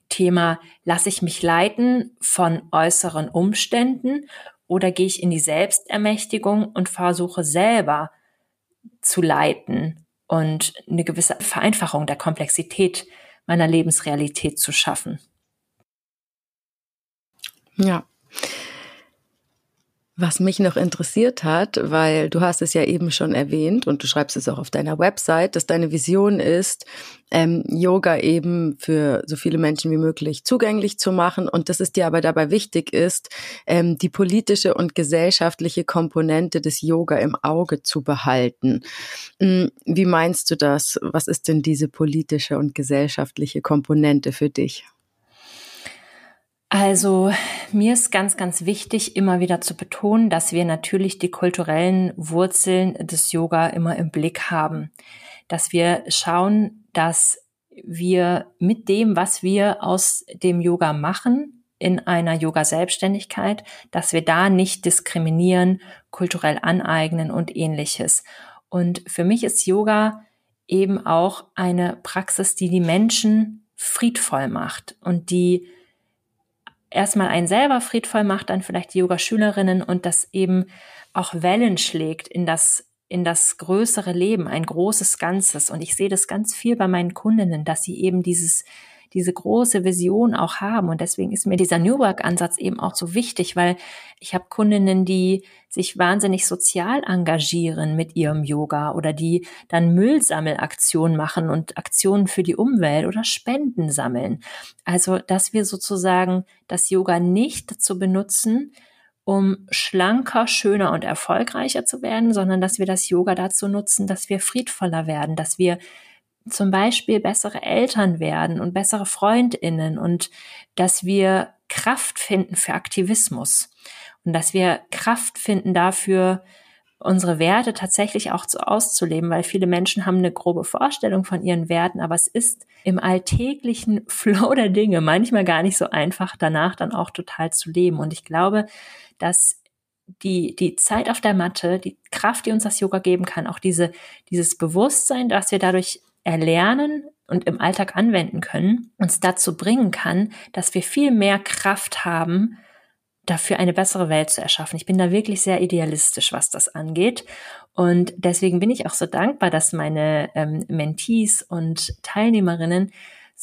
B: Thema, lasse ich mich leiten von äußeren Umständen oder gehe ich in die Selbstermächtigung und versuche selber zu leiten und eine gewisse Vereinfachung der Komplexität meiner Lebensrealität zu schaffen.
A: Ja, was mich noch interessiert hat, weil du hast es ja eben schon erwähnt und du schreibst es auch auf deiner Website, dass deine Vision ist, ähm, Yoga eben für so viele Menschen wie möglich zugänglich zu machen und dass es dir aber dabei wichtig ist, ähm, die politische und gesellschaftliche Komponente des Yoga im Auge zu behalten. Hm, wie meinst du das? Was ist denn diese politische und gesellschaftliche Komponente für dich?
B: Also mir ist ganz, ganz wichtig, immer wieder zu betonen, dass wir natürlich die kulturellen Wurzeln des Yoga immer im Blick haben. Dass wir schauen, dass wir mit dem, was wir aus dem Yoga machen, in einer Yoga-Selbstständigkeit, dass wir da nicht diskriminieren, kulturell aneignen und ähnliches. Und für mich ist Yoga eben auch eine Praxis, die die Menschen friedvoll macht und die erstmal einen selber friedvoll macht, dann vielleicht die Yoga-Schülerinnen und das eben auch Wellen schlägt in das in das größere Leben, ein großes Ganzes. Und ich sehe das ganz viel bei meinen Kundinnen, dass sie eben dieses diese große Vision auch haben. Und deswegen ist mir dieser New Work-Ansatz eben auch so wichtig, weil ich habe Kundinnen, die sich wahnsinnig sozial engagieren mit ihrem Yoga oder die dann Müllsammelaktionen machen und Aktionen für die Umwelt oder Spenden sammeln. Also, dass wir sozusagen das Yoga nicht dazu benutzen, um schlanker, schöner und erfolgreicher zu werden, sondern dass wir das Yoga dazu nutzen, dass wir friedvoller werden, dass wir zum Beispiel bessere Eltern werden und bessere Freundinnen und dass wir Kraft finden für Aktivismus und dass wir Kraft finden dafür, unsere Werte tatsächlich auch so auszuleben, weil viele Menschen haben eine grobe Vorstellung von ihren Werten, aber es ist im alltäglichen Flow der Dinge manchmal gar nicht so einfach, danach dann auch total zu leben. Und ich glaube, dass die, die Zeit auf der Matte, die Kraft, die uns das Yoga geben kann, auch diese, dieses Bewusstsein, dass wir dadurch erlernen und im Alltag anwenden können, uns dazu bringen kann, dass wir viel mehr Kraft haben, dafür eine bessere Welt zu erschaffen. Ich bin da wirklich sehr idealistisch, was das angeht. Und deswegen bin ich auch so dankbar, dass meine ähm, Mentees und Teilnehmerinnen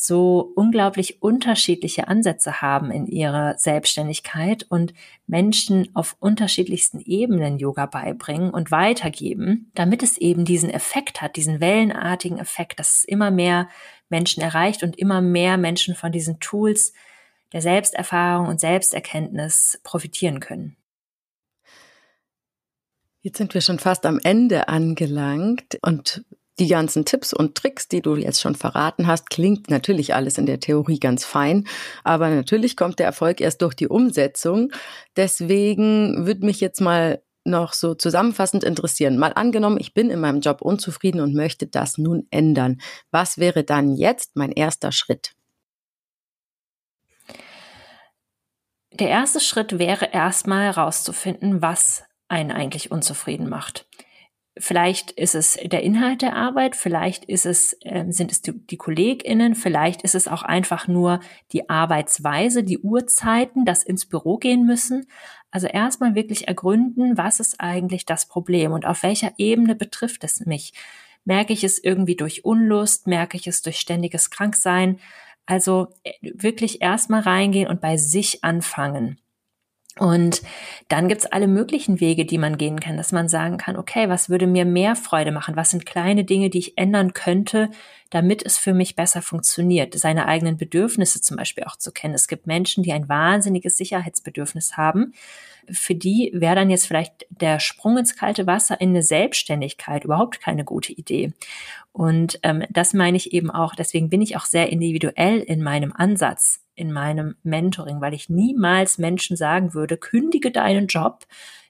B: so unglaublich unterschiedliche Ansätze haben in ihrer Selbstständigkeit und Menschen auf unterschiedlichsten Ebenen Yoga beibringen und weitergeben, damit es eben diesen Effekt hat, diesen wellenartigen Effekt, dass es immer mehr Menschen erreicht und immer mehr Menschen von diesen Tools der Selbsterfahrung und Selbsterkenntnis profitieren können.
A: Jetzt sind wir schon fast am Ende angelangt und die ganzen Tipps und Tricks, die du jetzt schon verraten hast, klingt natürlich alles in der Theorie ganz fein, aber natürlich kommt der Erfolg erst durch die Umsetzung. Deswegen würde mich jetzt mal noch so zusammenfassend interessieren. Mal angenommen, ich bin in meinem Job unzufrieden und möchte das nun ändern. Was wäre dann jetzt mein erster Schritt?
B: Der erste Schritt wäre erstmal herauszufinden, was einen eigentlich unzufrieden macht vielleicht ist es der Inhalt der Arbeit, vielleicht ist es, äh, sind es die, die KollegInnen, vielleicht ist es auch einfach nur die Arbeitsweise, die Uhrzeiten, das ins Büro gehen müssen. Also erstmal wirklich ergründen, was ist eigentlich das Problem und auf welcher Ebene betrifft es mich? Merke ich es irgendwie durch Unlust? Merke ich es durch ständiges Kranksein? Also äh, wirklich erstmal reingehen und bei sich anfangen. Und dann gibt's alle möglichen Wege, die man gehen kann, dass man sagen kann, okay, was würde mir mehr Freude machen? Was sind kleine Dinge, die ich ändern könnte, damit es für mich besser funktioniert? Seine eigenen Bedürfnisse zum Beispiel auch zu kennen. Es gibt Menschen, die ein wahnsinniges Sicherheitsbedürfnis haben. Für die wäre dann jetzt vielleicht der Sprung ins kalte Wasser in eine Selbstständigkeit überhaupt keine gute Idee. Und ähm, das meine ich eben auch, deswegen bin ich auch sehr individuell in meinem Ansatz in meinem Mentoring, weil ich niemals Menschen sagen würde, kündige deinen Job.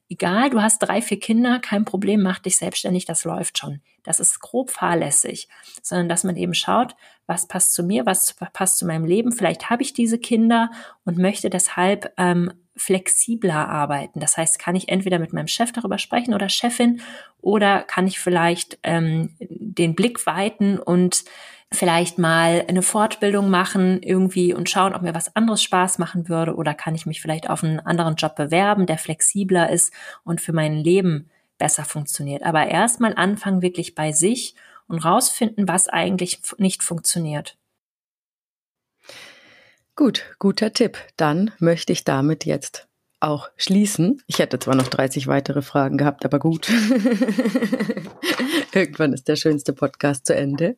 B: Egal, du hast drei, vier Kinder, kein Problem, mach dich selbstständig, das läuft schon. Das ist grob fahrlässig, sondern dass man eben schaut, was passt zu mir, was passt zu meinem Leben. Vielleicht habe ich diese Kinder und möchte deshalb ähm, flexibler arbeiten. Das heißt, kann ich entweder mit meinem Chef darüber sprechen oder Chefin oder kann ich vielleicht ähm, den Blick weiten und vielleicht mal eine Fortbildung machen irgendwie und schauen, ob mir was anderes Spaß machen würde oder kann ich mich vielleicht auf einen anderen Job bewerben, der flexibler ist und für mein Leben besser funktioniert. Aber erstmal anfangen wirklich bei sich und rausfinden, was eigentlich nicht funktioniert.
A: Gut, guter Tipp. Dann möchte ich damit jetzt auch schließen. Ich hätte zwar noch 30 weitere Fragen gehabt, aber gut. Irgendwann ist der schönste Podcast zu Ende.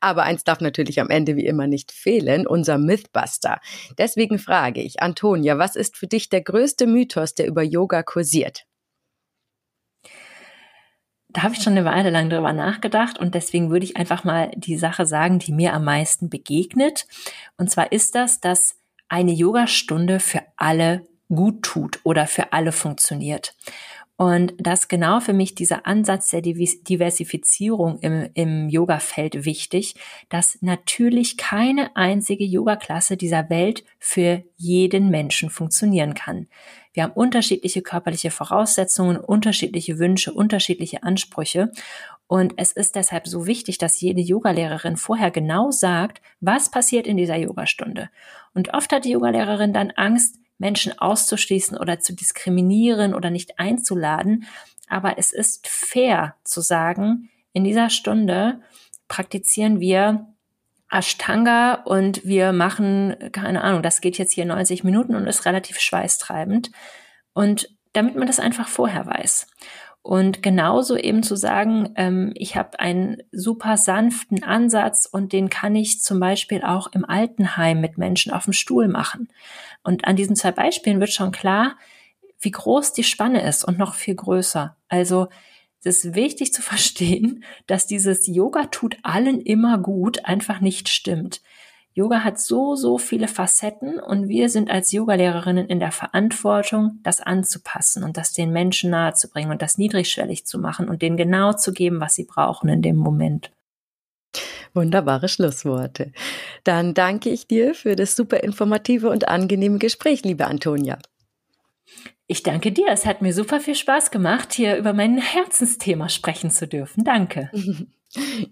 A: Aber eins darf natürlich am Ende wie immer nicht fehlen, unser Mythbuster. Deswegen frage ich, Antonia, was ist für dich der größte Mythos, der über Yoga kursiert?
B: Da habe ich schon eine Weile lang drüber nachgedacht und deswegen würde ich einfach mal die Sache sagen, die mir am meisten begegnet. Und zwar ist das, dass eine Yogastunde für alle gut tut oder für alle funktioniert. Und das genau für mich dieser Ansatz der Diversifizierung im, im Yoga-Feld wichtig, dass natürlich keine einzige Yoga-Klasse dieser Welt für jeden Menschen funktionieren kann. Wir haben unterschiedliche körperliche Voraussetzungen, unterschiedliche Wünsche, unterschiedliche Ansprüche. Und es ist deshalb so wichtig, dass jede Yogalehrerin vorher genau sagt, was passiert in dieser Yogastunde. Und oft hat die Yogalehrerin dann Angst, Menschen auszuschließen oder zu diskriminieren oder nicht einzuladen. Aber es ist fair zu sagen, in dieser Stunde praktizieren wir Ashtanga und wir machen, keine Ahnung, das geht jetzt hier 90 Minuten und ist relativ schweißtreibend. Und damit man das einfach vorher weiß. Und genauso eben zu sagen, ähm, ich habe einen super sanften Ansatz und den kann ich zum Beispiel auch im Altenheim mit Menschen auf dem Stuhl machen. Und an diesen zwei Beispielen wird schon klar, wie groß die Spanne ist und noch viel größer. Also es ist wichtig zu verstehen, dass dieses Yoga tut allen immer gut einfach nicht stimmt. Yoga hat so, so viele Facetten und wir sind als Yogalehrerinnen in der Verantwortung, das anzupassen und das den Menschen nahezubringen und das niedrigschwellig zu machen und denen genau zu geben, was sie brauchen in dem Moment.
A: Wunderbare Schlussworte. Dann danke ich dir für das super informative und angenehme Gespräch, liebe Antonia.
B: Ich danke dir. Es hat mir super viel Spaß gemacht, hier über mein Herzensthema sprechen zu dürfen. Danke.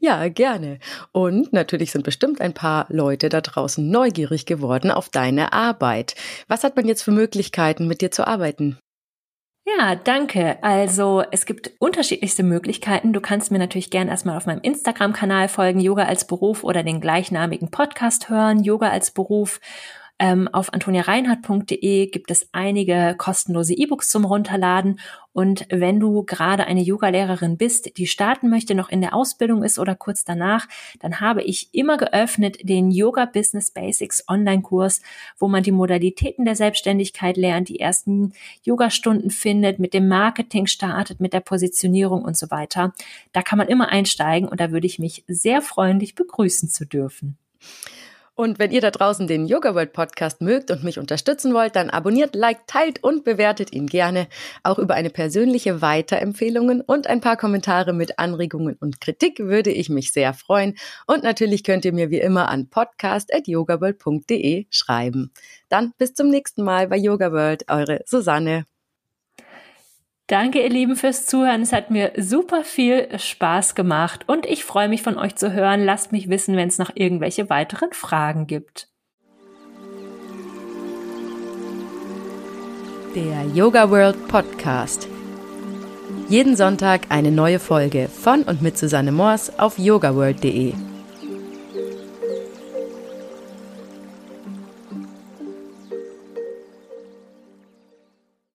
A: Ja, gerne. Und natürlich sind bestimmt ein paar Leute da draußen neugierig geworden auf deine Arbeit. Was hat man jetzt für Möglichkeiten, mit dir zu arbeiten?
B: Ja, danke. Also es gibt unterschiedlichste Möglichkeiten. Du kannst mir natürlich gern erstmal auf meinem Instagram-Kanal folgen, Yoga als Beruf oder den gleichnamigen Podcast hören, Yoga als Beruf. Ähm, auf antoniareinhardt.de gibt es einige kostenlose E-Books zum Runterladen. Und wenn du gerade eine Yoga-Lehrerin bist, die starten möchte, noch in der Ausbildung ist oder kurz danach, dann habe ich immer geöffnet den Yoga Business Basics Online-Kurs, wo man die Modalitäten der Selbstständigkeit lernt, die ersten Yoga-Stunden findet, mit dem Marketing startet, mit der Positionierung und so weiter. Da kann man immer einsteigen und da würde ich mich sehr freundlich begrüßen zu dürfen.
A: Und wenn ihr da draußen den Yoga World Podcast mögt und mich unterstützen wollt, dann abonniert, liked, teilt und bewertet ihn gerne. Auch über eine persönliche Weiterempfehlungen und ein paar Kommentare mit Anregungen und Kritik würde ich mich sehr freuen. Und natürlich könnt ihr mir wie immer an podcast.yogaworld.de schreiben. Dann bis zum nächsten Mal bei Yoga World, eure Susanne.
B: Danke, ihr Lieben, fürs Zuhören. Es hat mir super viel Spaß gemacht und ich freue mich von euch zu hören. Lasst mich wissen, wenn es noch irgendwelche weiteren Fragen gibt.
A: Der Yoga World Podcast. Jeden Sonntag eine neue Folge von und mit Susanne Moors auf yogaworld.de.